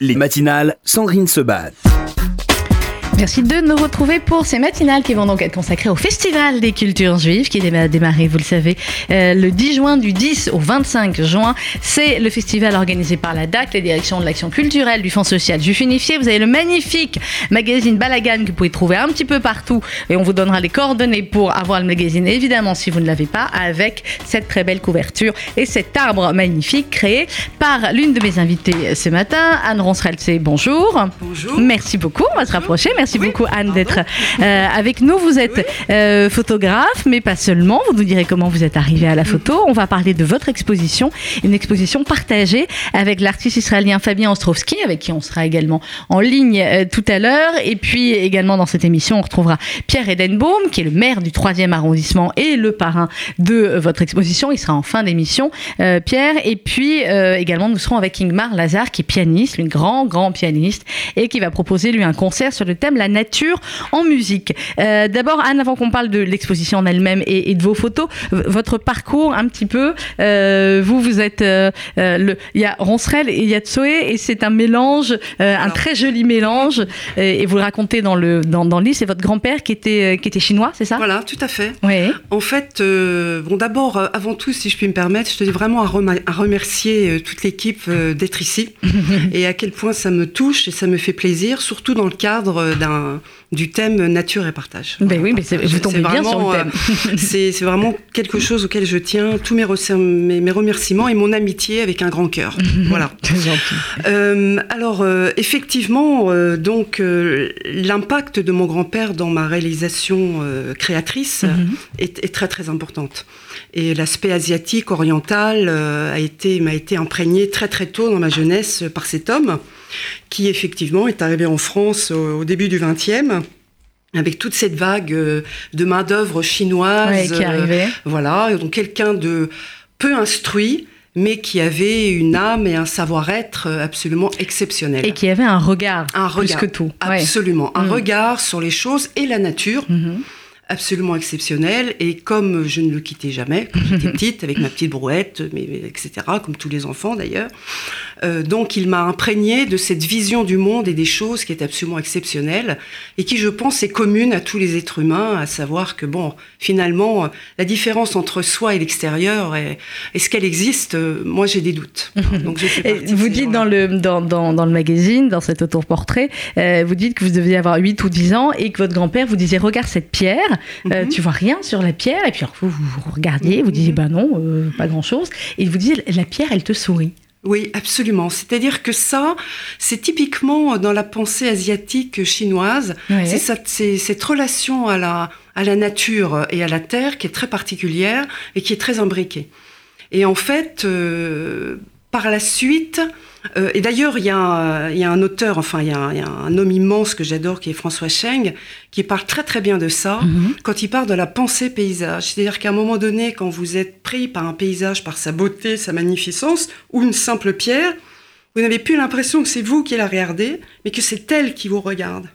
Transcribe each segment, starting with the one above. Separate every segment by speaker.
Speaker 1: Les matinales, Sandrine se bat.
Speaker 2: Merci de nous retrouver pour ces matinales qui vont donc être consacrées au Festival des cultures juives qui a démarré, vous le savez, euh, le 10 juin du 10 au 25 juin. C'est le festival organisé par la DAC, la Direction de l'Action culturelle du Fonds social juif unifié. Vous avez le magnifique magazine Balagan que vous pouvez trouver un petit peu partout et on vous donnera les coordonnées pour avoir le magazine, évidemment, si vous ne l'avez pas, avec cette très belle couverture et cet arbre magnifique créé par l'une de mes invitées ce matin, Anne Ronstreltsé. Bonjour.
Speaker 3: Bonjour.
Speaker 2: Merci beaucoup. On va se rapprocher. Merci beaucoup Anne d'être euh, avec nous. Vous êtes euh, photographe, mais pas seulement. Vous nous direz comment vous êtes arrivé à la photo. On va parler de votre exposition, une exposition partagée avec l'artiste israélien Fabien Ostrovski, avec qui on sera également en ligne euh, tout à l'heure. Et puis également dans cette émission, on retrouvera Pierre Edenbaum, qui est le maire du 3e arrondissement et le parrain de votre exposition. Il sera en fin d'émission, Pierre. Et puis également, nous serons avec Ingmar Lazare, qui est pianiste, une grand, grand pianiste, et qui va proposer lui un concert sur le thème la nature en musique. Euh, d'abord, Anne, avant qu'on parle de l'exposition en elle-même et, de vos photos, votre parcours un petit peu. Euh, vous, vous êtes. Euh, il y a Roncerel et il y a Tsoé, et c'est un mélange, un très joli mélange. Et, vous le racontez dans le, dans, dans le livre, c'est votre grand-père qui était, qui était chinois, c'est ça?
Speaker 3: Voilà, tout à fait.
Speaker 2: Oui.
Speaker 3: En fait, bon, d'abord, avant tout, si je puis me permettre, je tenais vraiment à, à remercier toute l'équipe d'être ici et à quel point ça me touche et ça me fait plaisir, surtout dans le cadre d'un du thème nature et partage.
Speaker 2: Ben oui, mais vous tombez bien sur le thème.
Speaker 3: Euh, c'est vraiment quelque chose auquel je tiens tous mes, mes, remerciements et mon amitié avec un grand cœur. voilà. Euh, alors, euh, effectivement, donc l'impact de mon grand-père dans ma réalisation créatrice mhm. est, est, très très importante. Et l'aspect asiatique, oriental, a été m'a été imprégné très très tôt dans ma jeunesse par cet homme qui effectivement est arrivé en France au, début du XXe avec toute cette vague euh, de main d'œuvre chinoise,
Speaker 2: qui arrivait.
Speaker 3: voilà, donc quelqu'un de peu instruit, mais qui avait une âme et un savoir-être absolument exceptionnel.
Speaker 2: Et qui avait un regard,
Speaker 3: un
Speaker 2: regard plus que tout.
Speaker 3: Absolument, un mm. regard sur les choses et la nature. Mm-hmm absolument exceptionnel. Et comme je ne le quittais jamais quand j'étais petite, avec ma petite brouette, mais, etc., comme tous les enfants d'ailleurs, euh, donc il m'a imprégné de cette vision du monde et des choses qui est absolument exceptionnelle et qui, je pense, est commune à tous les êtres humains, à savoir que, bon, finalement, la différence entre soi et l'extérieur, est-ce qu'elle existe Moi, j'ai des doutes.
Speaker 2: Donc, vous dites dans le, dans, dans, dans, le magazine, dans cet autoportrait, euh, vous dites que vous deviez avoir 8 ou 10 ans et que votre grand-père vous disait Regarde cette pierre, euh, mhm. tu vois rien sur la pierre, et puis vous, vous regardiez, vous disiez Bah non, euh, pas grand-chose, et il vous disait La pierre, elle te sourit.
Speaker 3: Oui, absolument. C'est-à-dire que ça, c'est typiquement dans la pensée asiatique chinoise, c'est cette relation à la, à la nature et à la terre qui est très particulière et qui est très imbriquée. Et en fait, euh, par la suite, euh, et d'ailleurs, il y, a un auteur, enfin, il y, a un homme immense que j'adore, qui est François Cheng, qui parle très très bien de ça, mhm. quand il parle de la pensée paysage. C'est-à-dire qu'à un moment donné, quand vous êtes pris par un paysage, par sa beauté, sa magnificence, ou une simple pierre, vous n'avez plus l'impression que c'est vous qui la regardez, mais que c'est elle qui vous regarde.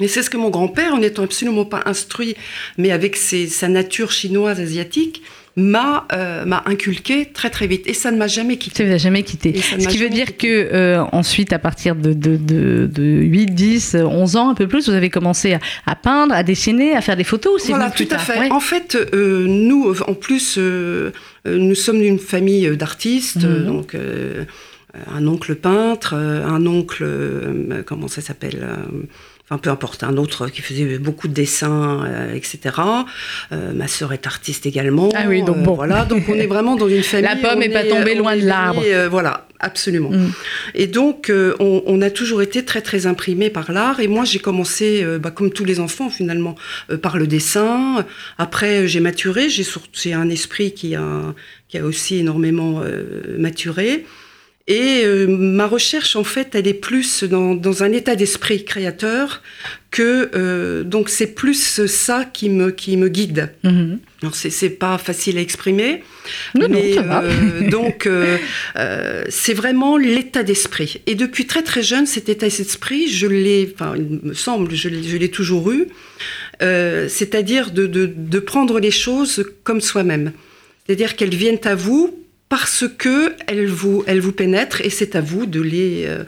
Speaker 3: Et c'est ce que mon grand-père, en n'étant absolument pas instruit, mais avec sa nature chinoise asiatique, m'a euh, m'a inculqué très très vite et ça ne m'a jamais quitté.
Speaker 2: Ça ne jamais quitté. Ce qui veut dire que euh, ensuite à partir de, de, de, de, 8, 10, 11 ans un peu plus, vous avez commencé à, peindre, à dessiner, à faire des photos
Speaker 3: Voilà, tout à fait. En fait, euh, nous en plus nous sommes d'une famille d'artistes mhm. donc un oncle peintre, un oncle comment ça s'appelle enfin peu importe, un autre qui faisait beaucoup de dessins, euh, etc. Euh, ma sœur est artiste également.
Speaker 2: Ah oui, donc bon.
Speaker 3: voilà, donc on est vraiment dans une famille.
Speaker 2: La pomme n'est pas tombée loin de l'arbre.
Speaker 3: Euh, voilà, absolument. Mm. Et donc, on, a toujours été très, très imprimé par l'art. Et moi, j'ai commencé, bah, comme tous les enfants, finalement, par le dessin. Après, j'ai maturé. J'ai un esprit qui a, qui a aussi énormément maturé. Et euh, ma recherche, en fait, elle est plus dans, dans un état d'esprit créateur que euh, donc c'est plus ça qui me qui me guide. Mm Alors c'est pas facile à exprimer,
Speaker 2: non, mais non, ça
Speaker 3: euh, donc euh, c'est vraiment l'état d'esprit. Et depuis très très jeune, cet état d'esprit, je l'ai, enfin il me semble, je l'ai toujours eu, c'est-à-dire de, de, de prendre les choses comme soi-même, c'est-à-dire qu'elles viennent à vous parce que elles vous, elles vous pénètrent et c'est à vous de les, euh,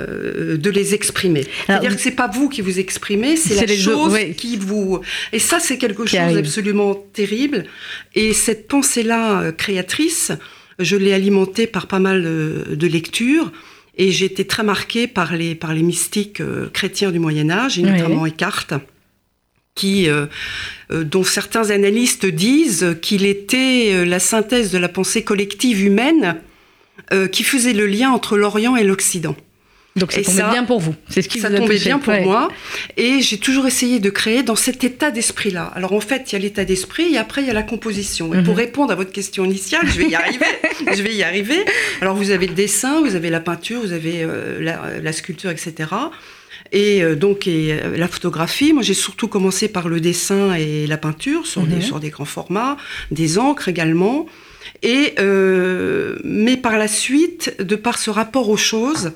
Speaker 3: euh, de les exprimer. C'est-à-dire que c'est pas vous qui vous exprimez, c'est la chose qui vous. Et ça, c'est quelque chose d'absolument terrible. Et cette pensée-là euh, créatrice, je l'ai alimentée par pas mal de lectures. Et j'ai été très marquée par les, par les mystiques chrétiens du Moyen Âge, et notamment Eckhart, qui, dont certains analystes disent qu'il était la synthèse de la pensée collective humaine qui faisait le lien entre l'Orient et l'Occident.
Speaker 2: Donc ça tombait bien pour vous.
Speaker 3: C'est ce qui ça tombait bien pour moi. Et j'ai toujours essayé de créer dans cet état d'esprit-là. Alors en fait, il y a l'état d'esprit et après il y a la composition. Et pour mhm. répondre à votre question initiale, je vais y arriver. je vais y arriver. Alors vous avez le dessin, vous avez la peinture, vous avez euh, la, sculpture, etc. Et euh, donc et, euh, la photographie, moi j'ai surtout commencé par le dessin et la peinture sur, des, mhm. sur des grands formats, des encres également. Et mais par la suite, de par ce rapport aux choses,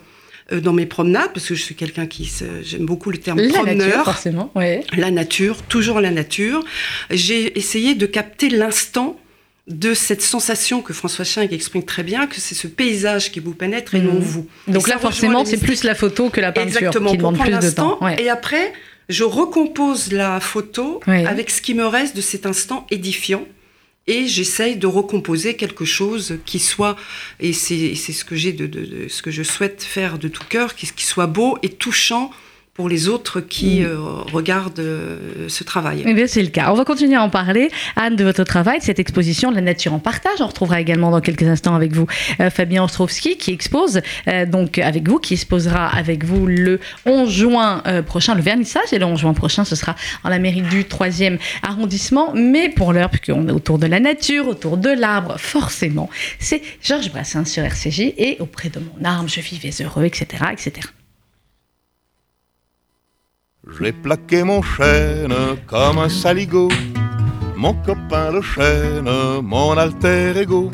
Speaker 3: euh, dans mes promenades, parce que je suis quelqu'un qui j'aime beaucoup le terme
Speaker 2: la
Speaker 3: promeneur.
Speaker 2: Nature, forcément, ouais.
Speaker 3: La nature, toujours la nature. J'ai essayé de capter l'instant de cette sensation que François Schinck exprime très bien, que c'est ce paysage qui vous pénètre et non mmh. vous.
Speaker 2: Donc là, forcément, c'est plus la photo que la peinture
Speaker 3: Exactement,
Speaker 2: qui demande plus de temps.
Speaker 3: Et après, je recompose la photo avec ce qui me reste de cet instant édifiant et j'essaye de recomposer quelque chose qui soit, et c'est ce que j'ai de, de, ce que je souhaite faire de tout cœur, qui, qui soit beau et touchant pour les autres qui mm. euh, regardent euh, ce travail.
Speaker 2: Eh bien, c'est le cas. On va continuer à en parler. Anne, de votre travail, cette exposition La nature en partage. On retrouvera également dans quelques instants avec vous euh, Fabien Ostrovski qui expose, donc avec vous, qui exposera avec vous le 11 juin prochain, le vernissage. Et le 11 juin prochain, ce sera en la mairie du 3e arrondissement. Mais pour l'heure, puisqu'on est autour de la nature, autour de l'arbre, forcément, c'est Georges Brassens sur RCJ et auprès de mon arme, je vivais heureux, etc., etc.
Speaker 4: J'ai plaqué mon chêne comme un saligo, mon copain le chêne, mon alter ego.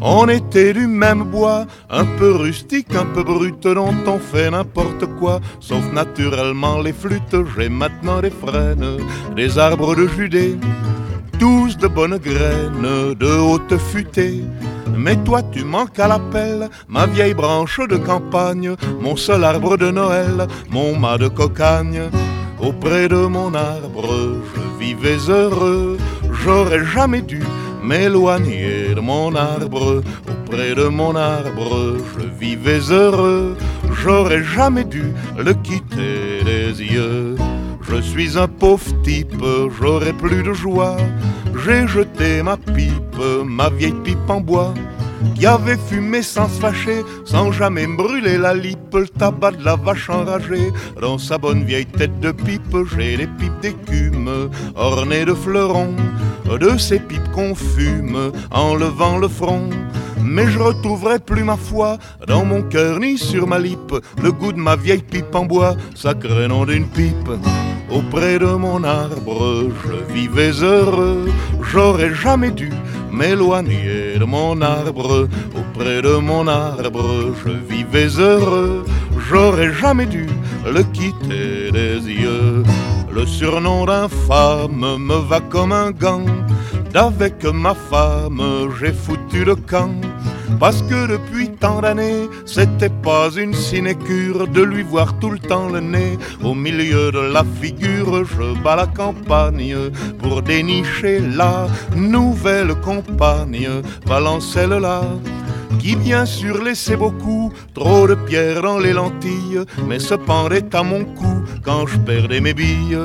Speaker 4: On était du même bois, un peu rustique, un peu brut, dont on fait n'importe quoi, sauf naturellement les flûtes. J'ai maintenant des frênes, des arbres de Judée, tous de bonnes graines, de haute futée. Mais toi tu manques à l'appel, ma vieille branche de campagne, mon seul arbre de Noël, mon mât de cocagne. Auprès de mon arbre, je vivais heureux, j'aurais jamais dû m'éloigner de mon arbre. Auprès de mon arbre, je vivais heureux, j'aurais jamais dû le quitter des yeux. Je suis un pauvre type, j'aurais plus de joie. J'ai jeté ma pipe, ma vieille pipe en bois qui avait fumé sans se fâcher, sans jamais brûler la lippe, le tabac de la vache enragée. Dans sa bonne vieille tête de pipe, j'ai les pipes d'écume, ornées de fleurons, de ces pipes qu'on fume en levant le front. Mais je retrouverai plus ma foi dans mon cœur ni sur ma lippe le goût de ma vieille pipe en bois, sacré nom d'une pipe. Auprès de mon arbre, je vivais heureux, j'aurais jamais dû m'éloigner de mon arbre. Auprès de mon arbre, je vivais heureux, j'aurais jamais dû le quitter des yeux. Le surnom d'infâme me va comme un gant. D'avec ma femme, j'ai foutu le camp. Parce que depuis tant d'années, c'était pas une sinécure de lui voir tout le temps le nez au milieu de la figure. Je bats la campagne pour dénicher la nouvelle compagne, Valencelle-là qui bien sûr laissait beaucoup trop de pierres dans les lentilles, mais se pendait à mon cou quand je perdais mes billes.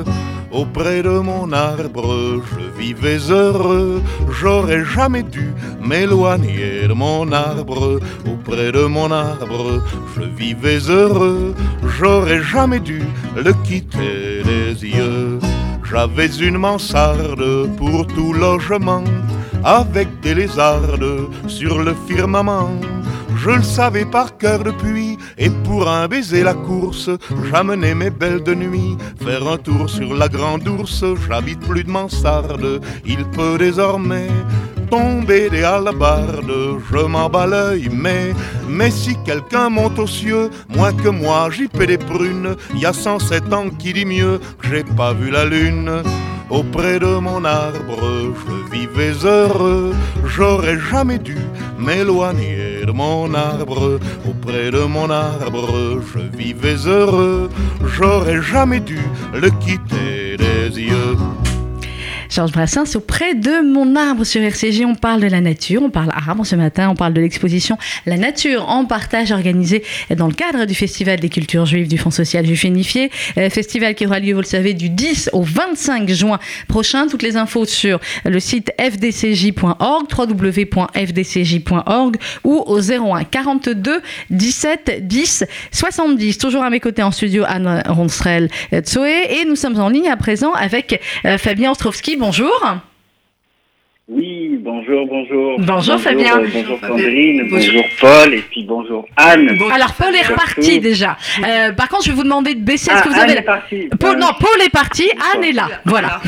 Speaker 4: Auprès de mon arbre, je vivais heureux, j'aurais jamais dû m'éloigner de mon arbre. Auprès de mon arbre, je vivais heureux, j'aurais jamais dû le quitter des yeux. J'avais une mansarde pour tout logement, avec des lézardes sur le firmament. Je le savais par cœur depuis, et pour un baiser la course, j'amenais mes belles de nuit faire un tour sur la grande ours. J'habite plus de mansarde, il peut désormais tomber des halabardes, je m'en bats l'œil, mais, mais si quelqu'un monte aux cieux, moins que moi, j'y paie des prunes, y a 107 ans qui dit mieux que j'ai pas vu la lune. Auprès de mon arbre, je vivais heureux. J'aurais jamais dû m'éloigner de mon arbre, auprès de mon arbre, je vivais heureux. J'aurais jamais dû le quitter des yeux.
Speaker 2: Georges Brassens, auprès de mon arbre sur RCG, on parle de la nature, on parle arbre ce matin, on parle de l'exposition La nature en partage organisée dans le cadre du Festival des cultures juives du Fonds social juif unifié. Euh, festival qui aura lieu, vous le savez, du 10 au 25 juin prochain. Toutes les infos sur le site fdcj.org, www.fdcj.org ou au 01 42 17 10 70. Toujours à mes côtés en studio, Anne Ronstrel Tsoé et nous sommes en ligne à présent avec euh, Fabien Ostrovski bonjour.
Speaker 5: Oui, bonjour, bonjour.
Speaker 2: Bonjour, Fabien.
Speaker 5: Euh, bonjour Sandrine, bonjour. Paul et puis bonjour Anne.
Speaker 2: Alors Paul est reparti déjà. Euh, par contre, je vais vous demander de baisser. Est-ce
Speaker 5: Ah,
Speaker 2: que vous
Speaker 5: Anne
Speaker 2: avez
Speaker 5: est partie.
Speaker 2: Paul,
Speaker 5: Euh,
Speaker 2: non, Paul est parti, Anne est là. Voilà.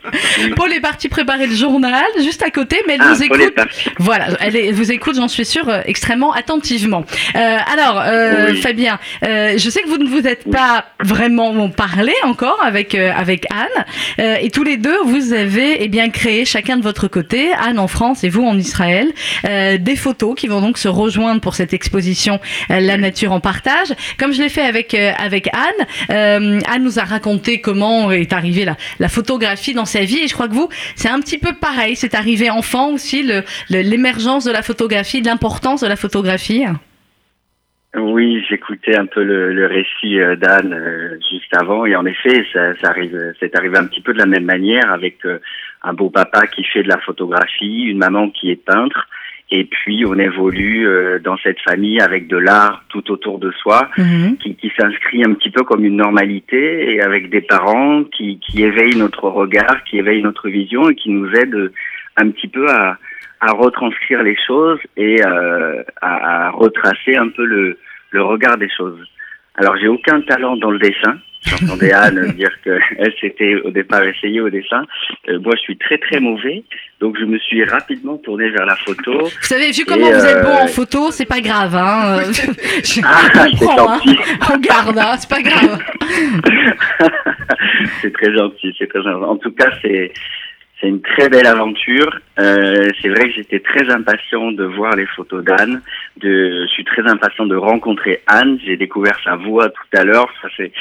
Speaker 2: Paul est parti préparer le journal juste à côté, mais elle
Speaker 5: Ah, Paul est
Speaker 2: écoute.
Speaker 5: parti.
Speaker 2: Voilà, elle, est- elle vous écoute, j'en suis sûre, euh, extrêmement attentivement. Euh, alors, euh,
Speaker 5: Oui.
Speaker 2: Fabien, euh, je sais que vous ne vous êtes pas vraiment parlé encore avec euh, avec Anne, euh, et tous les deux, vous avez eh bien créé chacun de votre côté, Anne en France et vous en Israël, euh, des photos qui vont donc se rejoindre pour cette exposition euh, La nature en partage. Comme je l'ai fait avec euh, Anne, Anne nous a raconté comment est arrivée la, photographie dans sa vie, et je crois que vous, c'est un petit peu pareil. C'est arrivé enfant aussi l'émergence de la photographie, de l'importance de la photographie.
Speaker 5: Oui, j'écoutais un peu le, le récit euh, d'Anne euh, juste avant et en effet, ça, ça arrive, c'est arrivé un petit peu de la même manière avec euh, un beau papa qui fait de la photographie, une maman qui est peintre et puis on évolue euh, dans cette famille avec de l'art tout autour de soi qui, qui s'inscrit un petit peu comme une normalité et avec des parents qui, qui éveillent notre regard, qui éveillent notre vision et qui nous aident un petit peu à, à retranscrire les choses et euh, à, à retracer un peu le, le regard des choses. Alors j'ai aucun talent dans le dessin. J'entendais Anne dire qu'elle s'était au départ essayée au dessin. Euh, moi je suis très très mauvais, donc je me suis rapidement tourné vers la photo.
Speaker 2: Vous savez, vu comment vous êtes
Speaker 5: euh,
Speaker 2: bon en photo, c'est pas grave. Hein. euh, je
Speaker 5: Ah,
Speaker 2: comprends, hein. On garde, hein, c'est pas grave.
Speaker 5: c'est très gentil, c'est très gentil. En tout cas, c'est c'est une très belle aventure. Euh, c'est vrai que j'étais très impatient de voir les photos d'Anne. De, je suis très impatient de rencontrer Anne. J'ai découvert sa voix tout à l'heure. Ça c'est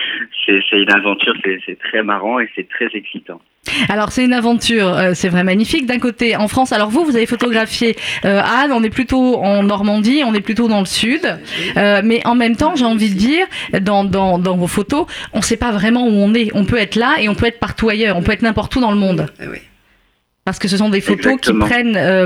Speaker 5: c'est c'est une aventure. C'est c'est très marrant et c'est très excitant.
Speaker 2: Alors c'est une aventure, euh, c'est vrai magnifique. D'un côté, en France, alors vous, vous avez photographié euh, Anne, on est plutôt en Normandie, on est plutôt dans le sud, Euh, mais en même temps, j'ai envie de dire, dans, dans, dans vos photos, on ne sait pas vraiment où on est. On peut être là et on peut être partout ailleurs, on peut être n'importe où dans le monde.
Speaker 3: Eh oui.
Speaker 2: Parce que ce sont des photos
Speaker 5: Exactement.
Speaker 2: qui prennent euh,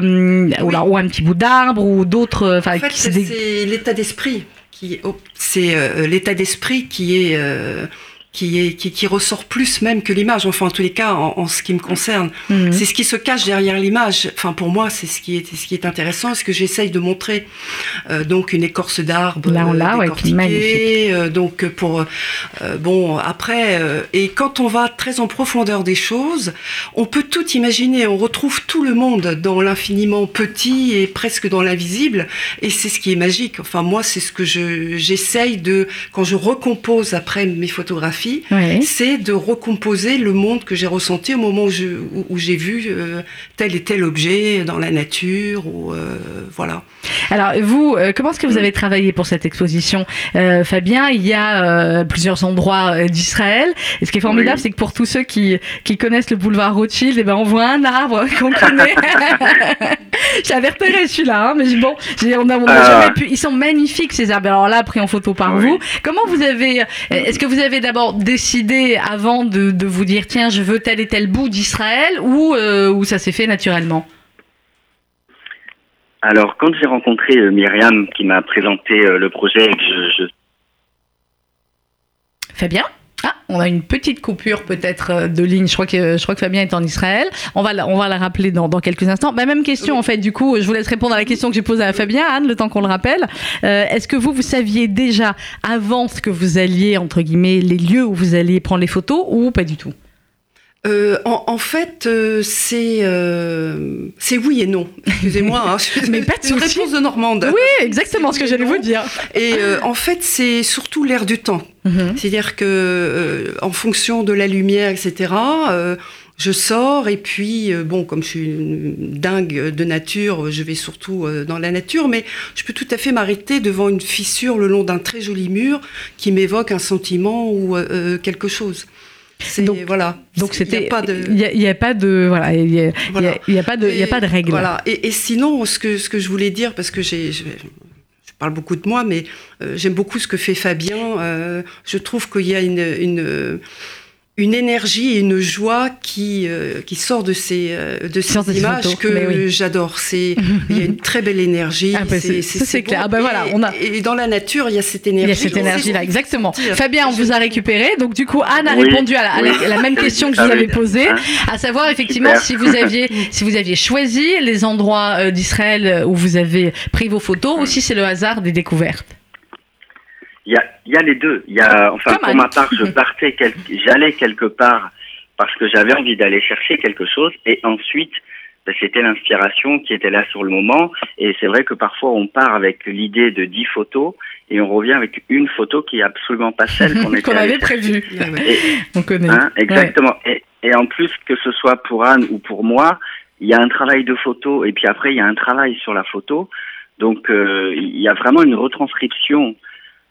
Speaker 2: ou,
Speaker 3: Oui.
Speaker 2: là, ou un petit bout d'arbre ou d'autres. euh,
Speaker 3: En fait, c'est l'état d'esprit qui, oh, c'est euh, l'état d'esprit qui est euh, qui est qui, qui ressort plus même que l'image. Enfin, en tous les cas, en, en ce qui me concerne,
Speaker 2: Mhm.
Speaker 3: c'est ce qui se cache derrière l'image. Enfin, pour moi, c'est ce qui est ce qui est intéressant, ce que j'essaye de montrer. Euh, donc, une écorce d'arbre
Speaker 2: Là, on l'a, ouais,
Speaker 3: décortiquée, euh, donc pour euh, bon après euh, et quand on va très en profondeur des choses, on peut tout imaginer. On retrouve tout le monde dans l'infiniment petit et presque dans l'invisible. Et c'est ce qui est magique. Enfin, moi, c'est ce que je j'essaye de quand je recompose après mes photographies, C'est de recomposer le monde que j'ai ressenti au moment où je- où, où j'ai vu euh, tel et tel objet dans la nature ou euh, voilà.
Speaker 2: Alors vous, euh, comment est-ce que vous avez travaillé pour cette exposition, Fabien Il y a plusieurs endroits d'Israël. Et ce qui est formidable,
Speaker 5: Oui.
Speaker 2: c'est que pour tous ceux qui, qui connaissent le boulevard Rothschild, eh ben on voit un arbre qu'on connaît. J'avais repéré celui-là, hein, mais bon, on a, on a jamais pu. Ils sont magnifiques ces arbres. Alors là, pris en photo par
Speaker 5: Oui.
Speaker 2: vous. Comment vous avez Est-ce que vous avez d'abord décidé avant de, de vous dire tiens, je veux tel et tel bout d'Israël, ou euh, ou ça s'est fait naturellement
Speaker 5: Alors quand j'ai rencontré euh, Myriam qui m'a présenté euh, le projet je, je
Speaker 2: Fabien ah, on a une petite coupure peut-être euh, de ligne. Je crois que je crois que Fabien est en Israël. On va la, on va la rappeler dans, dans quelques instants. Bah, même question en fait. Du coup, je vous laisse répondre à la question que j'ai posée à Fabien, Anne, le temps qu'on le rappelle. Euh, Est-ce que vous vous saviez déjà avant ce que vous alliez entre guillemets les lieux où vous alliez prendre les photos ou pas du tout?
Speaker 3: Euh, en, en fait, euh, c'est euh, c'est oui et non. Excusez-moi, hein,
Speaker 2: Mais pas de
Speaker 3: une réponse de Normande.
Speaker 2: Oui, exactement ce que j'allais vous dire.
Speaker 3: Et euh, en fait, c'est surtout l'air du temps.
Speaker 2: Mhm.
Speaker 3: C'est-à-dire que, euh, en fonction de la lumière, etc., euh, je sors et puis, bon, comme je suis une dingue de nature, je vais surtout dans la nature, mais je peux tout à fait m'arrêter devant une fissure le long d'un très joli mur qui m'évoque un sentiment ou euh, quelque chose.
Speaker 2: Donc voilà. Donc c'était. Il n'y a, pas de voilà. Il n'y a, pas de. Il a pas de règle.
Speaker 3: Voilà. Et, et, sinon, ce que ce que je voulais dire, parce que j'ai je parle beaucoup de moi, mais j'aime beaucoup ce que fait Fabien. je trouve qu'il y a une, une une énergie et une joie qui, euh, qui sort de ces, euh, de ces images que j'adore. C'est il y a une très belle énergie.
Speaker 2: Ah, bah, c'est clair. Ah, bah, voilà,
Speaker 3: on a... et, dans la nature, il y a cette énergie.
Speaker 2: Il y a cette énergie-là, exactement. Fabien, on vous a récupéré. Donc du coup, Anne a répondu à la, même question que je vous avais posée, hein à savoir effectivement si vous aviez si vous aviez choisi les endroits euh, d'Israël où vous avez pris vos photos, ou si c'est le hasard des découvertes.
Speaker 5: Il y a, y a les deux. Il y a, enfin, pour ma part, je partais, j'allais quelque part parce que j'avais envie d'aller chercher quelque chose, et ensuite, ben, c'était l'inspiration qui était là sur le moment. Et c'est vrai que parfois, on part avec l'idée de dix photos, et on revient avec une photo qui est absolument pas celle qu'on était.
Speaker 2: qu'on avait prévue.
Speaker 5: on connaît. Hein, exactement. Et, et en plus, que ce soit pour Anne ou pour moi, il y a un travail de photo, et puis après, il y a un travail sur la photo. Donc, euh, il y a vraiment une retranscription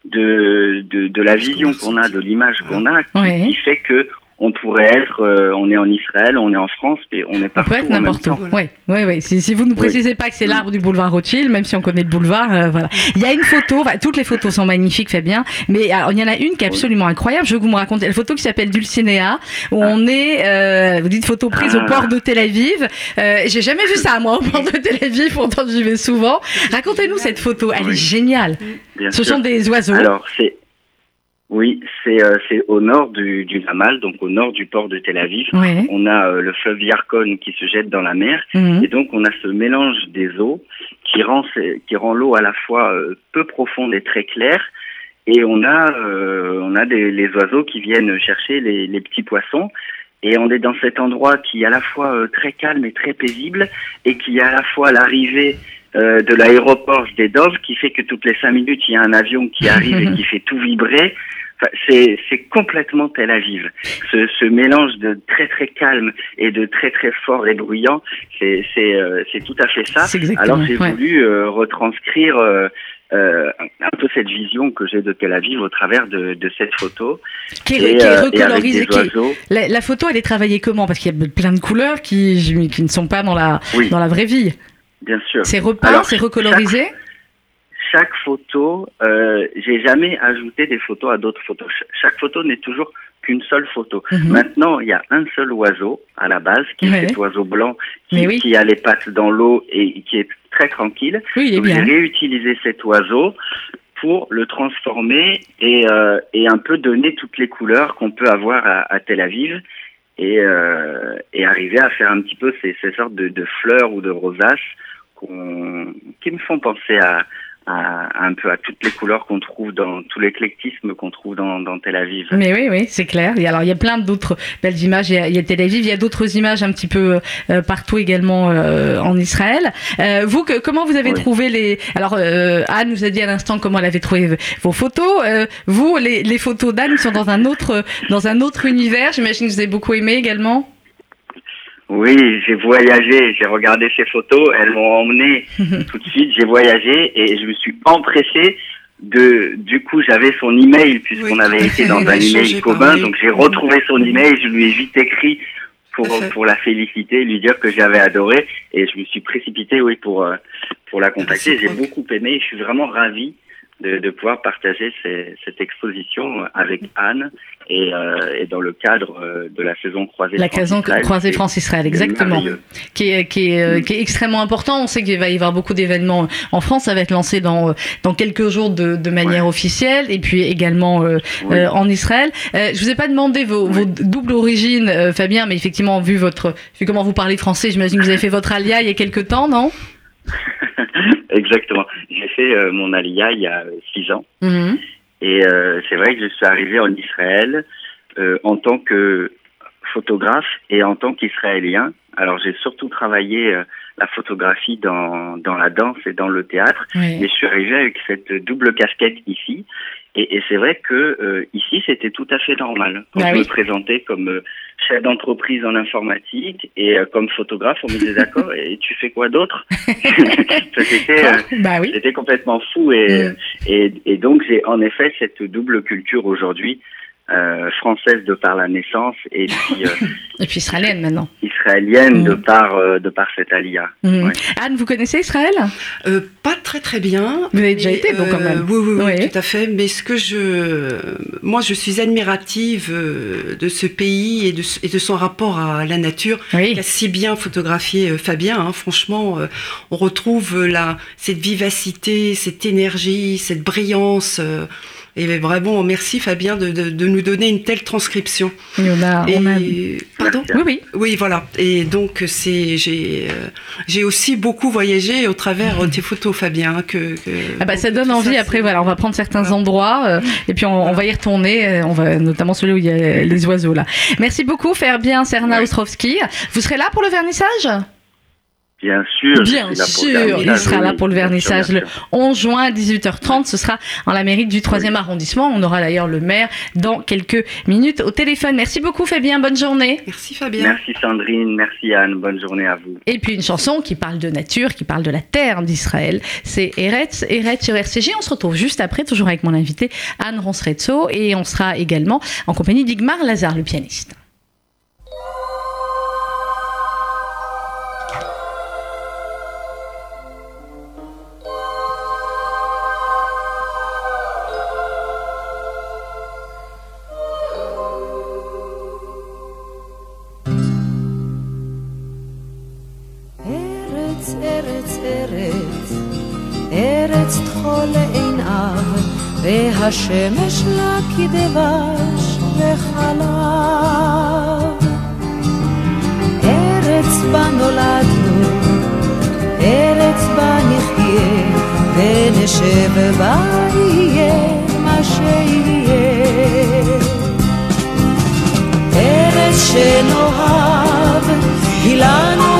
Speaker 5: de, de, de la vision qu'on a, de l'image qu'on a, qui, fait que on pourrait être, euh, on est en Israël, on est en France, et on est partout.
Speaker 2: On peut être n'importe où. Oui, oui, oui. Si, si vous ne précisez pas que c'est l'arbre du boulevard Rothschild, même si on connaît le boulevard, euh, voilà. Il y a une photo, toutes les photos sont magnifiques, Fabien, mais alors, il y en a une qui est absolument incroyable. Je vais vous me raconter la photo qui s'appelle Dulcinea, où ah. on est, euh, vous dites photo prise au ah. port de Tel Aviv. Euh, J'ai jamais vu ça, moi, au port de Tel Aviv, pourtant j'y vais souvent. Racontez-nous cette photo, elle est géniale. Ce sont des oiseaux.
Speaker 5: Alors, c'est oui, c'est euh, c'est au nord du, du Namal, donc au nord du port de Tel Aviv. On a euh, le fleuve Yarkon qui se jette dans la mer, mhm. et donc on a ce mélange des eaux qui rend qui rend l'eau à la fois euh, peu profonde et très claire. Et on a on a des, les oiseaux qui viennent chercher les, les petits poissons. Et on est dans cet endroit qui est à la fois très calme et très paisible, et qui est à la fois l'arrivée de l'aéroport Zdedov qui fait que toutes les cinq minutes il y a un avion qui arrive et qui fait tout vibrer c'est, complètement Tel Aviv. Ce, ce, mélange de très très calme et de très très fort et bruyant, c'est, euh, tout à fait ça. Alors j'ai voulu euh, retranscrire euh, un peu cette vision que j'ai de Tel Aviv au travers de, de cette photo.
Speaker 2: Qui est, qui est recolorisée. La, la, photo, elle est travaillée comment? Parce qu'il y a plein de couleurs qui, qui ne sont pas dans la, dans la vraie vie.
Speaker 5: Bien sûr.
Speaker 2: C'est repeint, c'est recolorisé?
Speaker 5: chaque photo, euh, j'ai jamais ajouté des photos à d'autres photos. chaque photo n'est toujours qu'une seule photo. Mhm. Maintenant, il y a un seul oiseau à la base, qui est cet oiseau blanc qui, a les pattes dans l'eau et qui est très tranquille.
Speaker 2: Oui,
Speaker 5: Donc, j'ai réutilisé cet oiseau pour le transformer et, euh, et un peu donner toutes les couleurs qu'on peut avoir à, à Tel Aviv et, euh, et arriver à faire un petit peu ces, ces sortes de, de fleurs ou de rosaces qui me font penser à, un peu à toutes les couleurs qu'on trouve dans tout l'éclectisme qu'on trouve dans, dans, Tel Aviv.
Speaker 2: Mais oui, oui, c'est clair. Et alors, il y a plein d'autres belles images. Il y, a, il y, a, Tel Aviv, il y a d'autres images un petit peu euh, partout également euh, en Israël. Euh, vous, que, comment vous avez trouvé les Alors, euh, Anne nous a dit à l'instant comment elle avait trouvé vos photos. Euh, vous, les, les photos d'Anne sont dans un autre dans un autre univers. J'imagine que vous avez beaucoup aimé également.
Speaker 5: Oui, j'ai voyagé, j'ai regardé ces photos, elles m'ont emmené tout de suite, j'ai voyagé et je me suis empressé de, du coup, j'avais son email puisqu'on avait été dans un email commun, donc j'ai retrouvé son email, je lui ai vite écrit pour, pour la féliciter, lui dire que j'avais adoré et je me suis précipité, oui, pour, euh, pour la contacter. J'ai beaucoup aimé, je suis vraiment ravi de, de pouvoir partager ces, cette exposition avec Anne et, euh, et, dans le cadre euh, de la saison croisée
Speaker 2: la saison croisée France Israël exactement. qui est, qui, est, euh, qui est extrêmement important. On sait qu'il va y avoir beaucoup d'événements en France. Ça va être lancé dans dans quelques jours de, de manière officielle et puis également euh, en Israël. Je vous ai pas demandé vos, vos doubles origines Fabien mais effectivement vu votre vu comment vous parlez français j'imagine que vous avez fait votre alia il y a quelques temps non?
Speaker 5: Exactement. J'ai fait euh, mon alia il y a six ans. Mhm. Et euh, c'est vrai que je suis arrivé en Israël euh, en tant que photographe et en tant qu'israélien. Alors j'ai surtout travaillé la photographie dans, dans la danse et dans le théâtre. Et je suis arrivé avec cette double casquette ici. Et, et c'est vrai que euh, ici, c'était tout à fait normal. Quand
Speaker 2: Bah
Speaker 5: je
Speaker 2: oui.
Speaker 5: me présentais comme euh, chef d'entreprise en informatique et euh, comme photographe, on me disait d'accord. Et tu fais quoi d'autre C'était euh,
Speaker 2: Bah oui.
Speaker 5: complètement fou et,
Speaker 2: Mm.
Speaker 5: et, et donc j'ai en effet cette double culture aujourd'hui française de par la naissance et puis euh,
Speaker 2: Et puis israélienne maintenant.
Speaker 5: israélienne
Speaker 2: Mm.
Speaker 5: de par euh, de par cette alia.
Speaker 2: Mm.
Speaker 5: Ouais.
Speaker 2: Anne, vous connaissez Israël?
Speaker 3: Euh, pas très très bien.
Speaker 2: Vous avez déjà été, vous, quand même.
Speaker 3: Oui, oui, oui,
Speaker 2: Oui.
Speaker 3: tout à fait. Mais ce que je, moi, je suis admirative euh, de ce pays et de, et de son rapport à la nature
Speaker 2: Oui.
Speaker 3: qu'a si bien photographié euh, Fabien. hein. Franchement, euh, on retrouve euh, la, cette vivacité, cette énergie, cette brillance. Et vraiment, merci Fabien de, de, de nous donner une telle transcription.
Speaker 2: Et on a,
Speaker 3: Et
Speaker 2: on a...
Speaker 3: pardon.
Speaker 2: Oui, oui.
Speaker 3: Oui, voilà. Et donc c'est j'ai euh, j'ai aussi beaucoup voyagé au travers euh, tes photos, Fabien. hein, Que, que-
Speaker 2: Ah bah, ça donne envie.
Speaker 3: ça,
Speaker 2: Après, voilà, on va prendre certains
Speaker 3: Voilà.
Speaker 2: endroits euh, et puis on, on va y retourner. On va notamment celui où il y a les oiseaux là. Merci beaucoup, Ferbien Serna
Speaker 5: Ouais.
Speaker 2: Ostrovski. Vous serez là pour le vernissage?
Speaker 5: Bien sûr.
Speaker 2: Bien sûr, il sera là pour le vernissage le
Speaker 5: sûr.
Speaker 2: 11 juin à 18h30. Ce sera en la mairie du 3e arrondissement. On aura d'ailleurs le maire dans quelques minutes au téléphone. Merci beaucoup, Fabien. Bonne journée.
Speaker 3: Merci Fabien.
Speaker 5: Merci Sandrine, merci Anne, bonne journée à vous.
Speaker 2: Et puis une chanson qui parle de nature, qui parle de la terre d'Israël. C'est Eretz, Eretz sur RCG. On se retrouve juste après, toujours avec mon invité Anne Ronsrezzo. Et on sera également en compagnie d'Igmar Lazare, le pianiste.
Speaker 6: והשמש לה כדבש וחלב. ארץ בה נולדנו, ארץ בה נחיה, ונשב בה יהיה מה שיהיה. ארץ שנאהב, היא לנו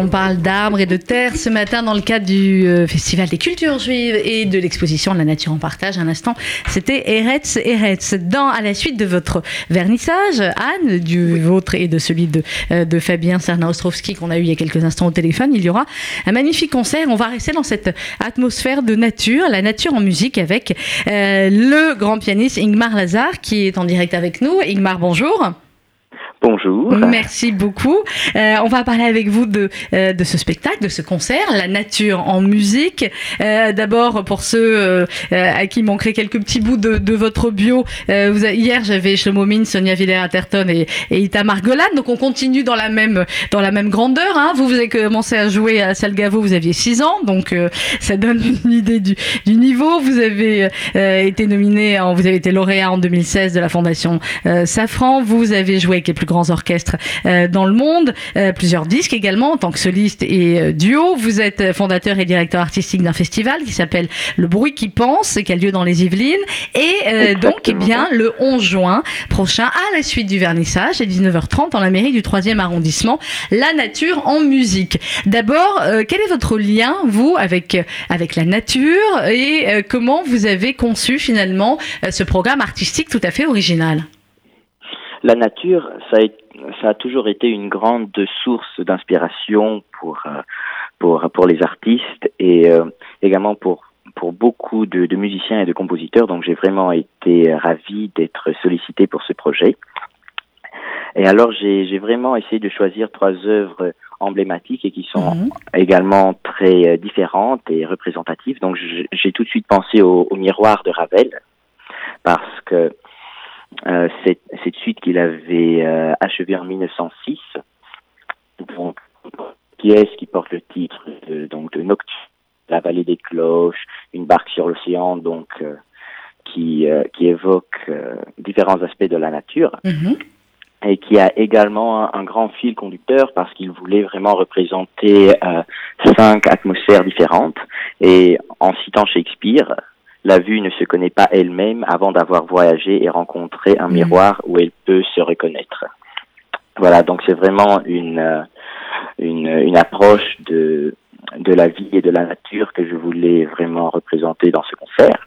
Speaker 2: Puisqu'on parle d'arbres et de terre ce matin dans le cadre du euh, Festival des cultures juives et de l'exposition de la nature en partage, un instant, c'était Eretz Eretz. Dans, à la suite de votre vernissage, Anne, du vôtre et de celui de, euh, de Fabien Serna-Ostrovski qu'on a eu il y a quelques instants au téléphone, il y aura un magnifique concert. On va rester dans cette atmosphère de nature, la nature en musique avec euh, le grand pianiste Ingmar Lazar qui est en direct avec nous. Ingmar, bonjour.
Speaker 7: Bonjour.
Speaker 2: Merci beaucoup. Euh, on va parler avec vous de, euh, de ce spectacle, de ce concert, La nature en musique. Euh, D'abord, pour ceux euh, euh, à qui manquerait quelques petits bouts de, de votre bio, euh, vous, hier j'avais Shlomo Min, Sonia Villers-Atherton et, et Itamar Golan. Donc on continue dans la même, dans la même grandeur. Hein. Vous, avez commencé à jouer à Salgavo, vous aviez 6 ans, donc ça donne une idée du, du niveau. Vous avez été nominé, vous avez été lauréat en 2016 de la Fondation Safran. Vous avez joué avec les plus grands orchestres euh, dans le monde, euh, plusieurs disques également en tant que soliste et euh, duo. Vous êtes fondateur et directeur artistique d'un festival qui s'appelle Le Bruit qui pense, qui a lieu dans les Yvelines. Et donc, eh bien, le 11 juin prochain, à la suite du vernissage, à 19h30, dans la mairie du 3e arrondissement, La Nature en musique. D'abord, quel est votre lien, vous, avec, avec la nature et comment vous avez conçu finalement ce programme artistique tout à fait original?
Speaker 7: La nature, ça a, ça a toujours été une grande source d'inspiration pour, euh, pour, pour les artistes et euh, également pour, pour beaucoup de, de, musiciens et de compositeurs. Donc j'ai vraiment été ravi d'être sollicité pour ce projet. Et alors j'ai vraiment essayé de choisir trois œuvres emblématiques et qui sont mmh. également très euh, différentes et représentatives. Donc j'ai tout de suite pensé au, au miroir de Ravel parce que cette, cette, suite qu'il avait euh, achevée en 1906, donc pièce qui porte le titre de, donc de Nocturne, la vallée des cloches, une barque sur l'océan, donc euh, qui, euh, qui évoque euh, différents aspects de la nature.
Speaker 2: Mm-hmm.
Speaker 7: Et qui a également un, un grand fil conducteur parce qu'il voulait vraiment représenter cinq atmosphères différentes. Et en citant Shakespeare, la vue ne se connaît pas elle-même avant d'avoir voyagé et rencontré un mmh. miroir où elle peut se reconnaître. Voilà, donc c'est vraiment une, euh, une, une approche de, de la vie et de la nature que je voulais vraiment représenter dans ce concert.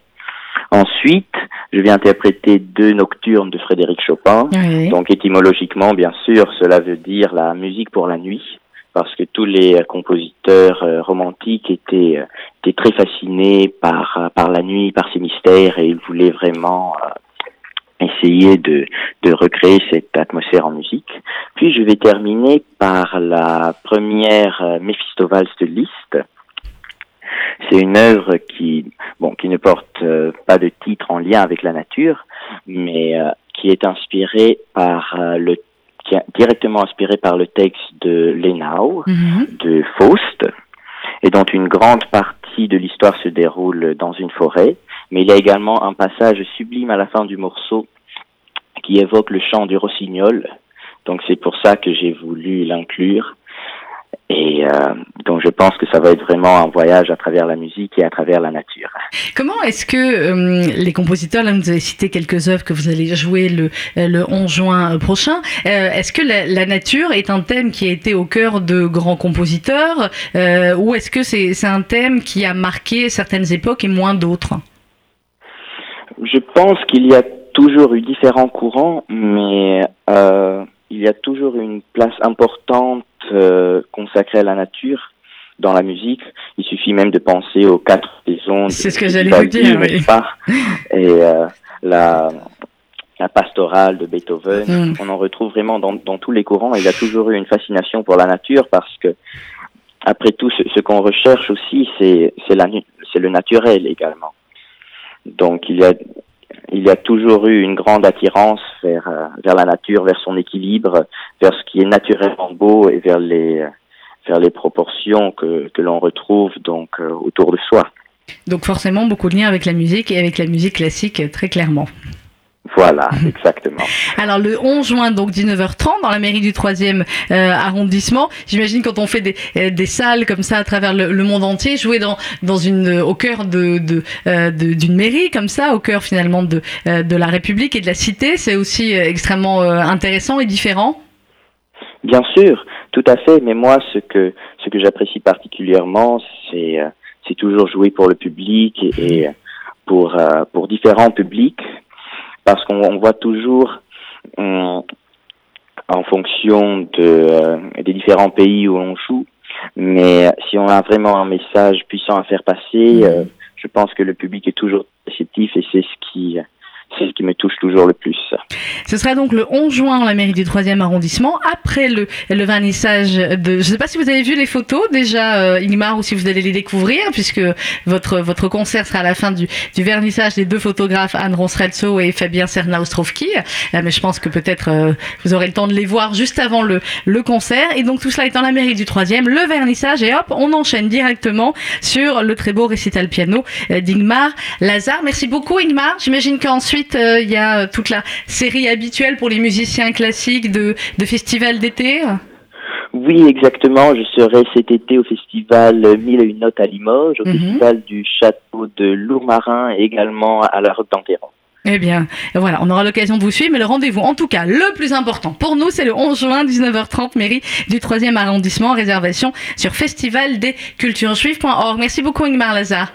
Speaker 7: Ensuite, je vais interpréter deux nocturnes de Frédéric Chopin.
Speaker 2: Oui.
Speaker 7: Donc étymologiquement, bien sûr, cela veut dire la musique pour la nuit parce que tous les compositeurs euh, romantiques étaient, euh, étaient très fascinés par, euh, la nuit, par ses mystères, et ils voulaient vraiment essayer de, recréer cette atmosphère en musique. Puis je vais terminer par la première Méphistophales de Liszt. C'est une œuvre qui, bon, qui ne porte pas de titre en lien avec la nature, mais qui est inspirée par le qui est directement inspiré par le texte de Lenau,
Speaker 2: mm-hmm.
Speaker 7: de Faust, et dont une grande partie de l'histoire se déroule dans une forêt. Mais il y a également un passage sublime à la fin du morceau qui évoque le chant du rossignol. Donc c'est pour ça que j'ai voulu l'inclure. Et euh, donc je pense que ça va être vraiment un voyage à travers la musique et à travers la nature.
Speaker 2: Comment est-ce que euh, les compositeurs, là vous avez cité quelques œuvres que vous allez jouer le, euh, le 11 juin prochain, euh, est-ce que la, la, nature est un thème qui a été au cœur de grands compositeurs ou est-ce que c'est un thème qui a marqué certaines époques et moins d'autres?
Speaker 7: Je pense qu'il y a toujours eu différents courants, mais euh, il y a toujours une place importante euh, consacrée à la nature dans la musique. Il suffit même de penser aux quatre saisons.
Speaker 2: C'est ce que j'allais vous dire, oui.
Speaker 7: Pas? Et euh, la, la pastorale de Beethoven, mm. on en retrouve vraiment dans, dans, tous les courants. Il y a toujours eu une fascination pour la nature parce que, après tout, ce, ce qu'on recherche aussi, c'est le naturel également. Donc il y a il y a toujours eu une grande attirance vers, euh, vers la nature, vers son équilibre, vers ce qui est naturellement beau et vers les, vers les proportions que, que l'on retrouve donc euh, autour de soi.
Speaker 2: Donc forcément beaucoup de liens avec la musique et avec la musique classique très clairement.
Speaker 7: Voilà, exactement.
Speaker 2: Alors le 11 juin, donc 19h30, dans la mairie du 3e euh, arrondissement, j'imagine quand on fait des, euh, des, salles comme ça à travers le, le, monde entier, jouer dans, dans une, euh, au cœur de, de, euh, d'une mairie comme ça, au cœur finalement de, euh, de la République et de la cité, c'est aussi extrêmement intéressant et différent?
Speaker 7: Bien sûr, Tout à fait, mais moi, ce que ce que j'apprécie particulièrement, c'est euh, c'est toujours jouer pour le public et, pour euh, pour différents publics, parce qu'on voit toujours en fonction de des différents pays où on joue, mais si on a vraiment un message puissant à faire passer, je pense que le public est toujours réceptif et c'est ce qui c'est ce qui me touche toujours le plus.
Speaker 2: Ce sera donc le 11 juin en la mairie du 3e arrondissement, après le, vernissage de... Je ne sais pas si vous avez vu les photos déjà, euh, Ingmar, ou si vous allez les découvrir, puisque votre, votre concert sera à la fin du, du vernissage des deux photographes, Anne Ronsrelso et Fabien Sernaustrovski. Euh, mais je pense que peut-être euh, vous aurez le temps de les voir juste avant le, le concert. Et donc tout cela dans la mairie du 3e, le vernissage, et hop, on enchaîne directement sur le très beau récital piano d'Ingmar Lazare. Merci beaucoup Ingmar. J'imagine qu'ensuite, euh, il y a euh, toute la série habituelle pour les musiciens classiques de, de festivals d'été.
Speaker 7: Oui, exactement. Je serai cet été au festival Mille et une notes à Limoges, au mhm. festival du château de Lourmarin et également à la Roque d'Enterrand.
Speaker 2: Eh bien, voilà, on aura l'occasion de vous suivre, mais le rendez-vous, en tout cas, le plus important pour nous, c'est le 11 juin, 19h30, mairie du 3e arrondissement, réservation sur festivaldesculturesjuives.org. Merci beaucoup, Ingmar Lazare.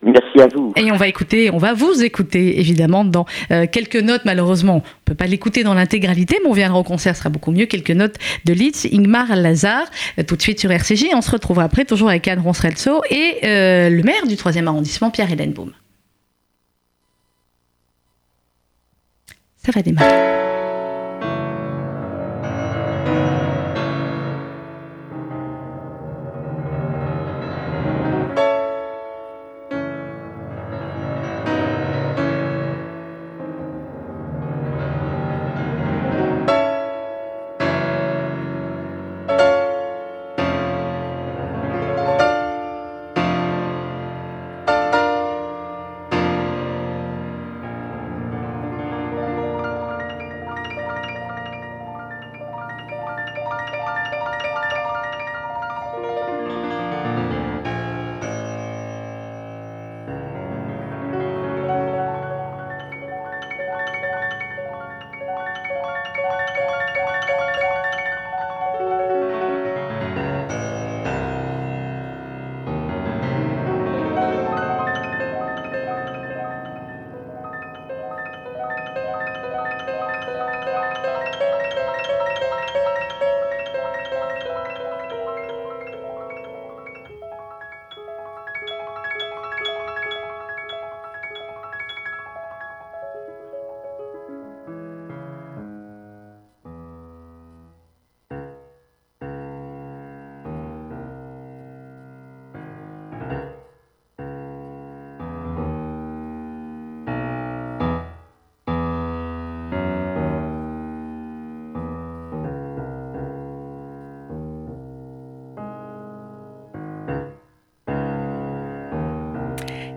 Speaker 7: Merci à vous.
Speaker 2: Et on va écouter, on va vous écouter évidemment dans euh, quelques notes. Malheureusement, on peut pas l'écouter dans l'intégralité, mais on viendra au concert, ce sera beaucoup mieux. Quelques notes de Litz, Ingmar Lazare, euh, tout de suite sur RCJ. On se retrouvera après, toujours avec Anne Ronsrelso et euh, le maire du 3e arrondissement, Pierre Boum. Ça va démarrer.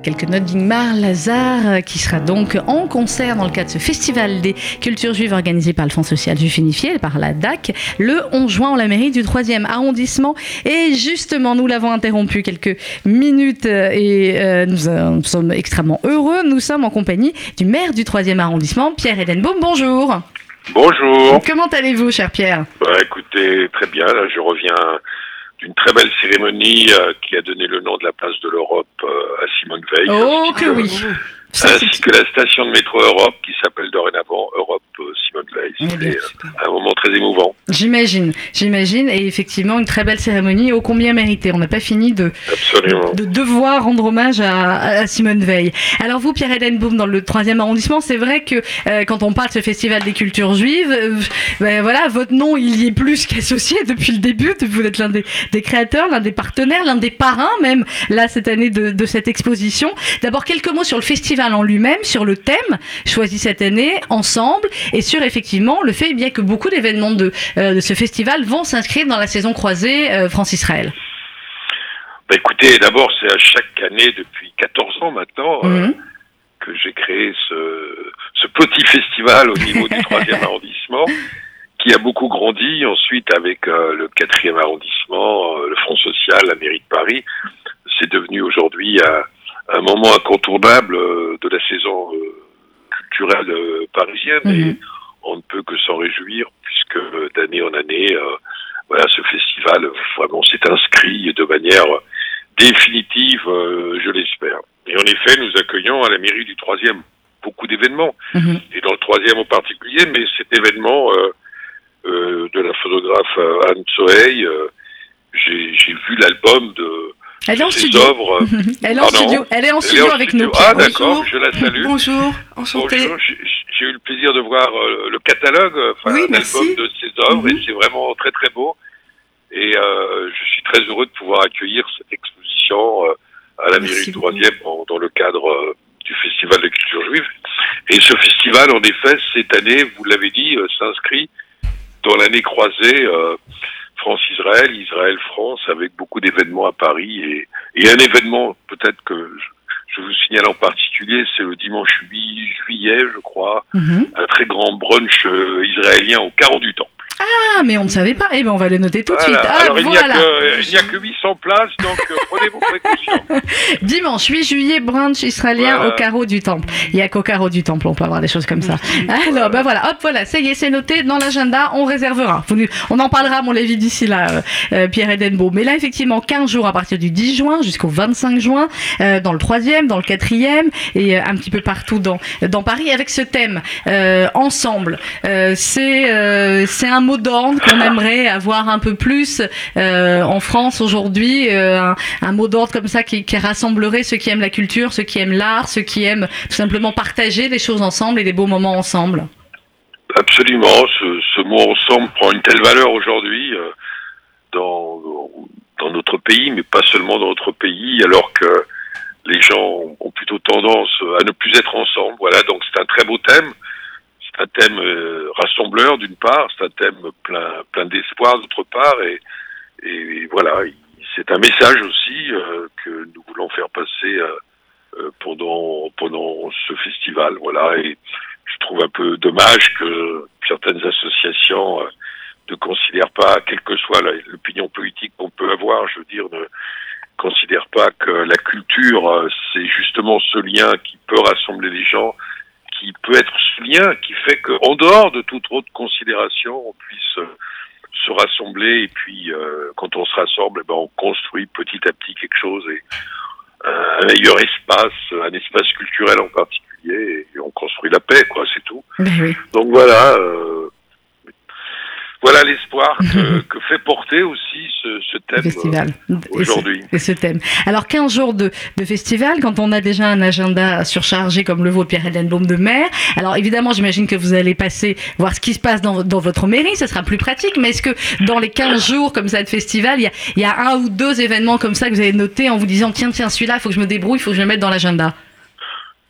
Speaker 2: Quelques notes d'Ingmar Lazare euh, qui sera donc en concert dans le cadre de ce festival des cultures juives organisé par le Fonds social juif unifié, par la DAC, le 11 juin en la mairie du 3e arrondissement. Et justement, nous l'avons interrompu quelques minutes euh, et euh, nous, sommes extrêmement heureux. Nous sommes en compagnie du maire du 3e arrondissement, Pierre Edenbaum. Bonjour.
Speaker 8: Bonjour.
Speaker 2: Comment allez-vous, cher Pierre?
Speaker 8: Bah, Écoutez, très bien. Là, je reviens d'une très belle cérémonie euh, qui a donné le nom de la place de l'Europe euh, à Simone Veil.
Speaker 2: Oh que oui
Speaker 8: ainsi que la station de métro Europe qui s'appelle dorénavant Europe euh, Simone Veil. C'était euh, un moment très émouvant.
Speaker 2: J'imagine, j'imagine, et effectivement une très belle cérémonie, ô combien méritée. On n'a pas fini de, de, devoir rendre hommage à, Simone Veil. Alors vous, Pierre Boum, dans le troisième arrondissement, c'est vrai que euh, quand on parle de ce festival des cultures juives, ben voilà, votre nom il y est plus qu'associé depuis le début. Vous êtes l'un des, des, créateurs, l'un des partenaires, l'un des parrains même là cette année de, de cette exposition. D'abord quelques mots sur le festival en lui-même, sur le thème choisi cette année ensemble et sur effectivement le fait eh bien que beaucoup d'événements de, euh, de, ce festival vont s'inscrire dans la saison croisée euh, France-Israël.
Speaker 8: Bah écoutez, d'abord c'est à chaque année depuis 14 ans maintenant. Euh, mhm. que j'ai créé ce, ce, petit festival au niveau du troisième arrondissement, qui a beaucoup grandi. Ensuite, avec le quatrième arrondissement, le Front social, la mairie de Paris, c'est devenu aujourd'hui un moment incontournable euh, de la saison euh, culturelle euh, parisienne et mhm. on ne peut que s'en réjouir puisque d'année en année, voilà, ce festival vraiment s'est inscrit de manière définitive, je l'espère. Et en effet, nous accueillons à la mairie du troisième beaucoup d'événements, mhm. et dans le troisième en particulier, mais cet événement de la photographe Anne Soeil, j'ai vu l'album de
Speaker 2: elle est en studio. Elle est en studio. Elle est en studio avec nous.
Speaker 8: Ah d'accord, je la salue.
Speaker 3: Bonjour, enchanté.
Speaker 8: Bonjour, j'ai eu le plaisir de voir euh, le catalogue, enfin oui, l'album de ses œuvres, et mhm. c'est vraiment très très beau. Et euh, je suis très heureux de pouvoir accueillir cette exposition euh, à la mairie du troisième dans le cadre du Festival de culture juive. Et ce festival, en effet, cette année, vous l'avez dit, s'inscrit dans l'année croisée France-Israël, Israël-France, avec beaucoup d'événements à Paris. Et, et un événement, peut-être que je, vous signale en particulier, c'est le dimanche 8 juillet, je crois, mhm. un très grand brunch euh, israélien au carreau du Temple.
Speaker 2: Ah, mais on ne savait pas. Eh bien, on va le noter tout de suite.
Speaker 8: Ah, Alors, il n'y a, que 800 places, donc euh, prenez vos précautions.
Speaker 2: Dimanche 8 juillet, brunch israélien au carreau du Temple. Il n'y a qu'au carreau du Temple, on peut avoir des choses comme ça. Alors, ben voilà, hop, voilà, ça y est, c'est noté dans l'agenda, on réservera. On en parlera, mon Lévi, d'ici là, euh, euh, Pierre Edenbeau. Mais là, effectivement, 15 jours à partir du 10 juin jusqu'au 25 juin, dans le 3e, dans le 4e, et un petit peu partout dans, dans Paris, avec ce thème, ensemble. c'est c'est un mot d'ordre qu'on aimerait avoir un peu plus euh, en France aujourd'hui, euh, un, mot d'ordre comme ça qui, rassemblerait ceux qui aiment la culture, ceux qui aiment l'art, ceux qui aiment tout simplement partager les choses ensemble et des beaux moments ensemble.
Speaker 8: Absolument, ce, mot ensemble prend une telle valeur aujourd'hui euh, dans notre pays, mais pas seulement dans notre pays, alors que les gens ont plutôt tendance à ne plus être ensemble. Voilà, donc c'est un très beau thème un thème euh, rassembleur d'une part, c'est un thème plein, d'espoir d'autre part, et, et, voilà, c'est un message aussi euh, que nous voulons faire passer euh, pendant, pendant ce festival. Voilà, et je trouve un peu dommage que certaines associations ne considèrent pas, quelle que soit l'opinion politique qu'on peut avoir, je veux dire, ne considèrent pas que la culture, c'est justement ce lien qui peut rassembler les gens qui peut être ce lien qui fait qu'en dehors de toute autre considération, on puisse euh, se rassembler et puis euh, quand on se rassemble, eh ben, on construit petit à petit quelque chose et un meilleur espace, un espace culturel en particulier et, on construit la paix, quoi, c'est tout.
Speaker 2: Ben
Speaker 8: Donc voilà. Euh, voilà l'espoir que, fait porter aussi ce, thème
Speaker 2: festival.
Speaker 8: Euh, aujourd'hui.
Speaker 2: Et, ce thème. Alors 15 jours de, festival, quand on a déjà un agenda surchargé comme le vôtre, Pierre-Hélène Baume de Mer, alors évidemment j'imagine que vous allez passer voir ce qui se passe dans, votre mairie, ce sera plus pratique, mais est-ce que dans les 15 jours comme ça de festival, il y a, un ou deux événements comme ça que vous avez notés en vous disant tiens, tiens, celui-là, il faut que je me débrouille, il faut que je le mette dans l'agenda?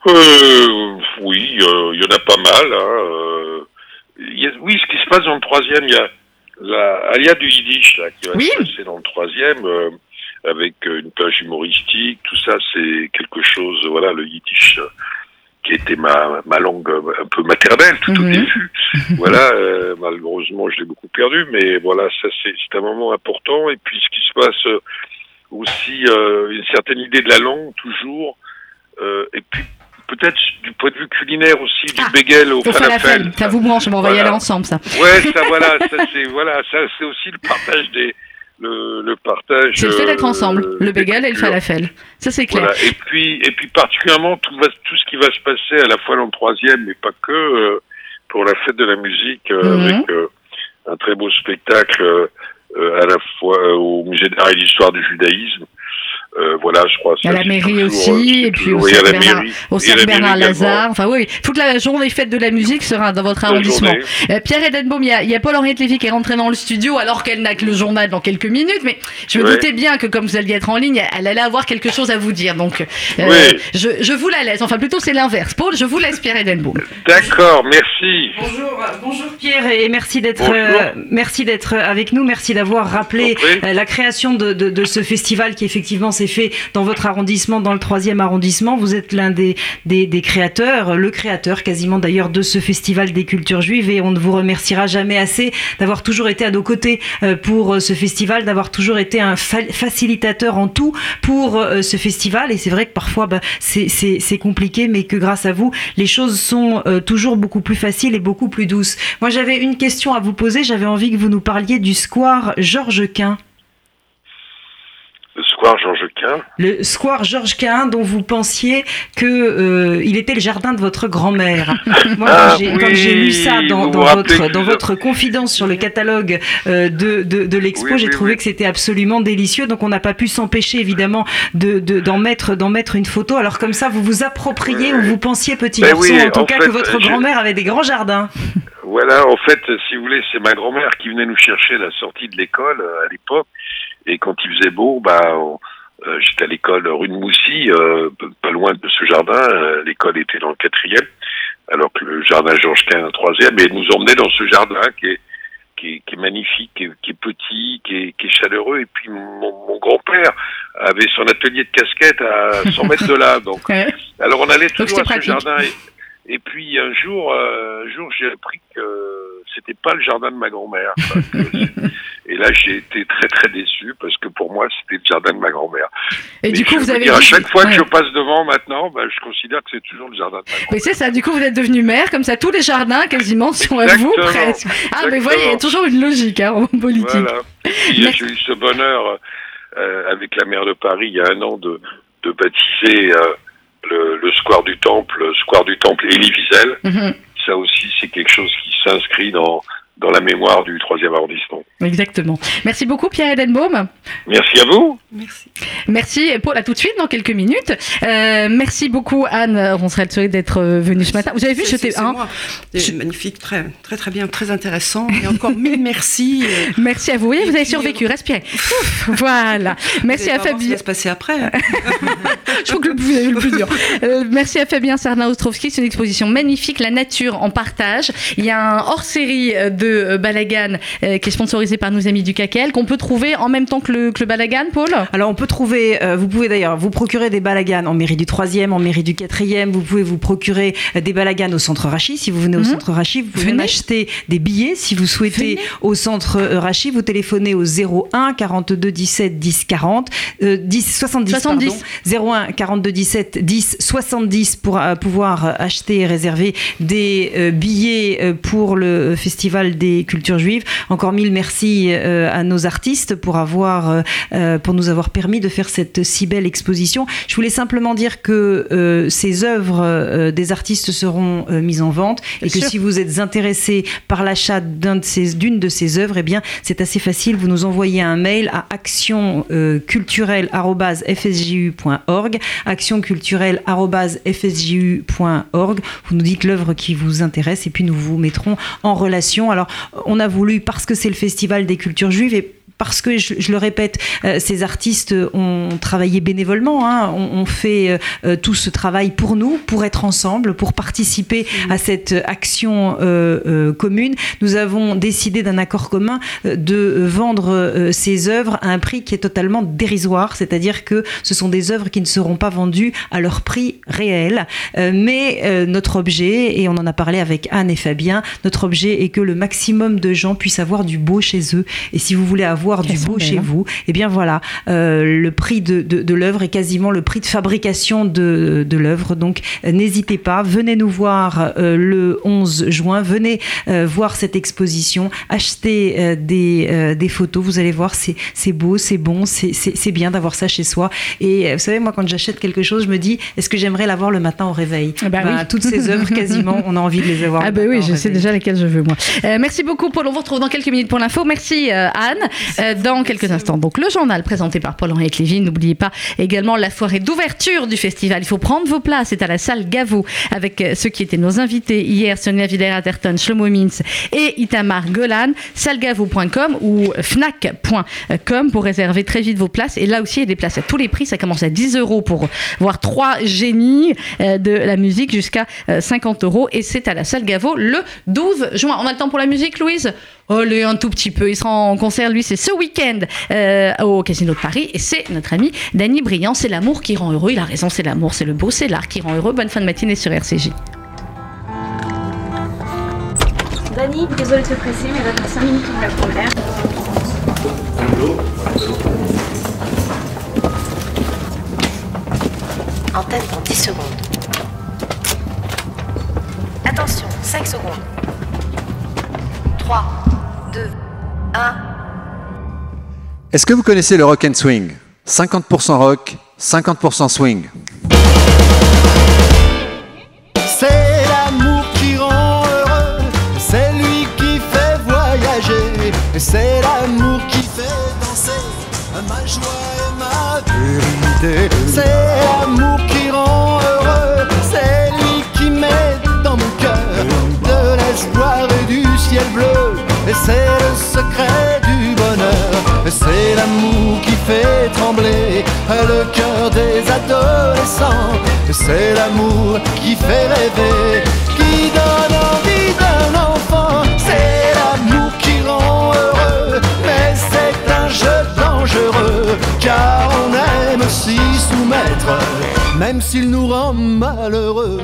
Speaker 8: Euh, Oui, il y en a pas mal. Hein, euh, oui, ce qui se passe dans le troisième, il y a la Alia du Yiddish là, qui va se passer dans le troisième, euh, avec euh, une page humoristique, tout ça, c'est quelque chose, voilà, le Yiddish euh, qui était ma, ma langue un peu maternelle tout au mhm. début. voilà, malheureusement, je l'ai beaucoup perdu, mais voilà, ça c'est un moment important. Et puis, ce qui se passe aussi, une certaine idée de la langue, toujours. et puis, peut-être du point de vue culinaire aussi, du ah, bagel au falafel.
Speaker 2: Ça vous branche, on va y aller ensemble, ça.
Speaker 8: Ouais, ça, voilà, ça c'est voilà, ça c'est aussi le partage des, le, le partage.
Speaker 2: C'est le fait d'être ensemble, euh, le bagel et le falafel. Ça c'est clair.
Speaker 8: Et puis et puis particulièrement tout va, tout ce qui va se passer à la fois dans le troisième, mais pas que euh, pour la fête de la musique euh, mhm. avec un très beau spectacle à la fois au musée d'art et d'histoire du judaïsme. Euh, voilà, je crois.
Speaker 2: À la mairie aussi, et puis au Centre Bernard, Lazare. Enfin oui, toute la journée fête de la musique sera dans votre arrondissement. Euh, Pierre Edenbaum, il y a, Paul-Henriette Lévy qui est rentrée dans le studio alors qu'elle n'a que le journal dans quelques minutes, mais je me doutais bien que comme vous alliez être en ligne, elle allait avoir quelque chose à vous dire. Donc euh, je, je, vous la laisse. Enfin plutôt c'est l'inverse. Paul, je vous laisse Pierre Edenbaum.
Speaker 8: D'accord, merci.
Speaker 9: Bonjour, bonjour Pierre et merci d'être merci d'être avec nous. Merci d'avoir rappelé la création de, de, de, ce festival qui effectivement s'est fait dans votre arrondissement, dans le troisième arrondissement. Vous êtes l'un des, créateurs, le créateur quasiment d'ailleurs de ce festival des cultures juives et on ne vous remerciera jamais assez d'avoir toujours été à nos côtés pour ce festival, d'avoir toujours été un facilitateur en tout pour ce festival. Et c'est vrai que parfois bah, c'est compliqué, mais que grâce à vous, les choses sont toujours beaucoup plus faciles et beaucoup plus douces. Moi, j'avais une question à vous poser. J'avais envie que vous nous parliez du square Georges Quint.
Speaker 8: Le square Georges Quint.
Speaker 9: Le square Georges Quint dont vous pensiez que euh, il était le jardin de votre grand-mère. Moi,
Speaker 8: Ah,
Speaker 9: quand
Speaker 8: oui,
Speaker 9: j'ai lu ça dans, votre, dans votre confidence sur le catalogue euh, de, de, de l'expo,
Speaker 8: Oui,
Speaker 9: j'ai
Speaker 8: oui,
Speaker 9: trouvé que c'était absolument délicieux. Donc, on n'a pas pu s'empêcher, évidemment, de, de- d'en mettre, d'en mettre une photo. Alors, comme ça, vous vous appropriez ou vous pensiez, petit
Speaker 8: Ben
Speaker 9: garçon, en tout
Speaker 8: en
Speaker 9: cas,
Speaker 8: fait,
Speaker 9: que votre grand-mère avait des grands jardins.
Speaker 8: Voilà, en fait, si vous voulez, c'est ma grand-mère qui venait nous chercher à la sortie de l'école euh, à l'époque. Et quand il faisait beau, bah, on- euh, j'étais à l'école rue de Moussy, euh, pas loin de ce jardin. Euh, l'école était dans le quatrième, alors que le jardin Georges Quint, le troisième. Et elle nous emmenait dans ce jardin qui est, qui est, qui est magnifique, qui est, qui est petit, qui est, qui est chaleureux. Et puis mon, mon grand-père avait son atelier de casquette à 100 mètres de là. Donc, alors on allait toujours à ce
Speaker 2: pratique.
Speaker 8: jardin. Et, et puis un jour, euh, un jour j'ai appris que c'était pas le jardin de ma grand-mère. Et là, j'ai été très très déçu parce que pour moi, c'était le jardin de ma grand-mère.
Speaker 2: Et
Speaker 8: Mais
Speaker 2: du coup, vous avez
Speaker 8: dire, à
Speaker 2: dit-
Speaker 8: chaque fois que je passe devant maintenant, bah, je considère que c'est toujours le jardin de ma grand-mère.
Speaker 2: Mais c'est ça, du coup vous êtes devenu maire, comme ça tous les jardins quasiment sont à vous
Speaker 8: Exactement,
Speaker 2: presque. Ah mais
Speaker 8: exactement.
Speaker 2: voyez, il y a toujours une logique hein, en politique.
Speaker 8: Voilà. J'ai eu ce bonheur euh, avec la maire de Paris il y a un an de, de baptiser euh, le, le square du Temple, le square du Temple Élie Wiesel.
Speaker 2: Mhm,
Speaker 8: Ça aussi, c'est quelque chose qui s'inscrit dans, dans la mémoire du troisième arrondissement.
Speaker 2: Exactement. Merci beaucoup Pierre Edenbaum.
Speaker 8: Merci à vous.
Speaker 3: Merci.
Speaker 2: Merci Paul, à tout de suite dans quelques minutes. Euh, merci beaucoup Anne Ronserel d'être euh, venue ce matin. Vous avez vu,
Speaker 3: c'est- c'est
Speaker 2: hein.
Speaker 3: C'est magnifique, très, très très bien, très intéressant. Et encore mille merci. euh,
Speaker 2: Merci à vous. Oui, vous avez survécu, respirez. Voilà. Merci à
Speaker 3: pas voir ce qui
Speaker 2: Fabien.
Speaker 3: va se passer après.
Speaker 2: Je trouve que vous avez eu le plus dur. Euh, merci à Fabien Sarna-Ostrovski. C'est une exposition magnifique, La nature en partage. Il y a un hors-série euh, de euh, Balagan euh, qui est sponsorisé par nos amis du CACEL qu'on peut trouver en même temps que le, que le Balagan, Paul?
Speaker 9: Alors on peut trouver, euh, vous pouvez d'ailleurs vous procurer des balaganes en mairie du 3e, en mairie du 4e, vous pouvez vous procurer des balaganes au centre Rachi. Si vous venez au
Speaker 2: Mhm.
Speaker 9: centre Rachi, vous pouvez acheter des billets si vous souhaitez au centre Rachi. Vous téléphonez au 01 42 17 10 40, euh, 10 70,
Speaker 2: 70.
Speaker 9: pardon. 01 42 17 10 70 pour pouvoir acheter et réserver des billets pour le festival des cultures juives. Encore mille merci euh, à nos artistes pour avoir euh, euh, pour nous avoir permis de faire cette si belle exposition. Je voulais simplement dire que ces œuvres des artistes seront mises en vente et que
Speaker 2: sûr.
Speaker 9: si vous êtes intéressé par l'achat d'un de ces- d'une de ces œuvres, eh bien c'est assez facile. Vous nous envoyez un mail à actionculturelle@fsju.org, actionculturelle@fsju.org. Vous nous dites l'œuvre qui vous intéresse et puis nous vous mettrons en relation. Alors on a voulu parce que c'est le festival des cultures juives et parce que, je, le répète, euh, ces artistes ont travaillé bénévolement, hein, on, on fait euh, euh, tout ce travail pour nous, pour être ensemble, pour participer à cette action commune. Nous avons décidé d'un accord commun de vendre ces œuvres à un prix qui est totalement dérisoire, c'est-à-dire que ce sont des œuvres qui ne seront pas vendues à leur prix réel. Mais notre objet, et on en a parlé avec Anne et Fabien, notre objet est que le maximum de gens puissent avoir du beau chez eux. Et si vous voulez avoir du
Speaker 2: Elles sont
Speaker 9: beau chez vous, eh bien voilà, euh, le prix de, de, de l'œuvre est quasiment le prix de fabrication de, de l'œuvre. Donc n'hésitez pas, venez nous voir euh, le 11 juin, venez euh, voir cette exposition, achetez des, des photos, vous allez voir, c'est c'est beau, c'est bon, c'est- c'est c'est bien d'avoir ça chez soi. Et vous savez, moi quand j'achète quelque chose, je me dis, est-ce que j'aimerais l'avoir le matin au réveil?
Speaker 2: Ah bah
Speaker 9: Bah,
Speaker 2: oui.
Speaker 9: Toutes ces œuvres, quasiment, on a envie de les avoir.
Speaker 2: Ah bah
Speaker 9: matin
Speaker 2: oui, je sais déjà lesquelles je veux moi. Merci beaucoup Paul, on vous retrouve dans quelques minutes pour l'info. Merci Anne. Euh, dans quelques instants, donc le journal présenté par Paul-Henriette Lévy. N'oubliez pas également la soirée d'ouverture du festival. Il faut prendre vos places, c'est à la salle Gaveau avec euh, ceux qui étaient nos invités hier, Sonia Villers-Atherton, Shlomo Mintz et Itamar Golan. salgavo.com ou fnac.com pour réserver très vite vos places. Et là aussi, il y a des places à tous les prix. Ça commence à 10 euros pour voir trois génies euh, de la musique jusqu'à euh, 50 euros. Et c'est à la salle Gaveau le 12 juin. On a le temps pour la musique, Louise? Oh, lui, un tout petit peu. Il sera en concert, lui, c'est ce week-end euh, au Casino de Paris. Et c'est notre ami Danny Briand. C'est l'amour qui rend heureux. Il a raison, c'est l'amour, c'est le beau, c'est l'art qui rend heureux. Bonne fin de matinée sur RCJ.
Speaker 10: Dani, désolé de te presser, mais va faire 5 minutes pour la première.
Speaker 11: Antenne dans 10 secondes. Attention, 5 secondes. 3, 2, 1.
Speaker 12: Est-ce que vous connaissez le rock and swing? 50% rock, 50% swing.
Speaker 13: C'est l'amour qui rend heureux, c'est lui qui fait voyager, c'est l'amour qui fait danser ma joie et ma vérité. C'est l'amour qui rend heureux, c'est lui qui met dans mon cœur de l'espoir et du ciel bleu, et c'est le secret du bonheur, c'est l'amour qui fait trembler le cœur des adolescents, c'est l'amour qui fait rêver, qui donne envie d'un enfant, c'est l'amour qui rend heureux, mais c'est un jeu dangereux, car on aime s'y soumettre, même s'il nous rend malheureux.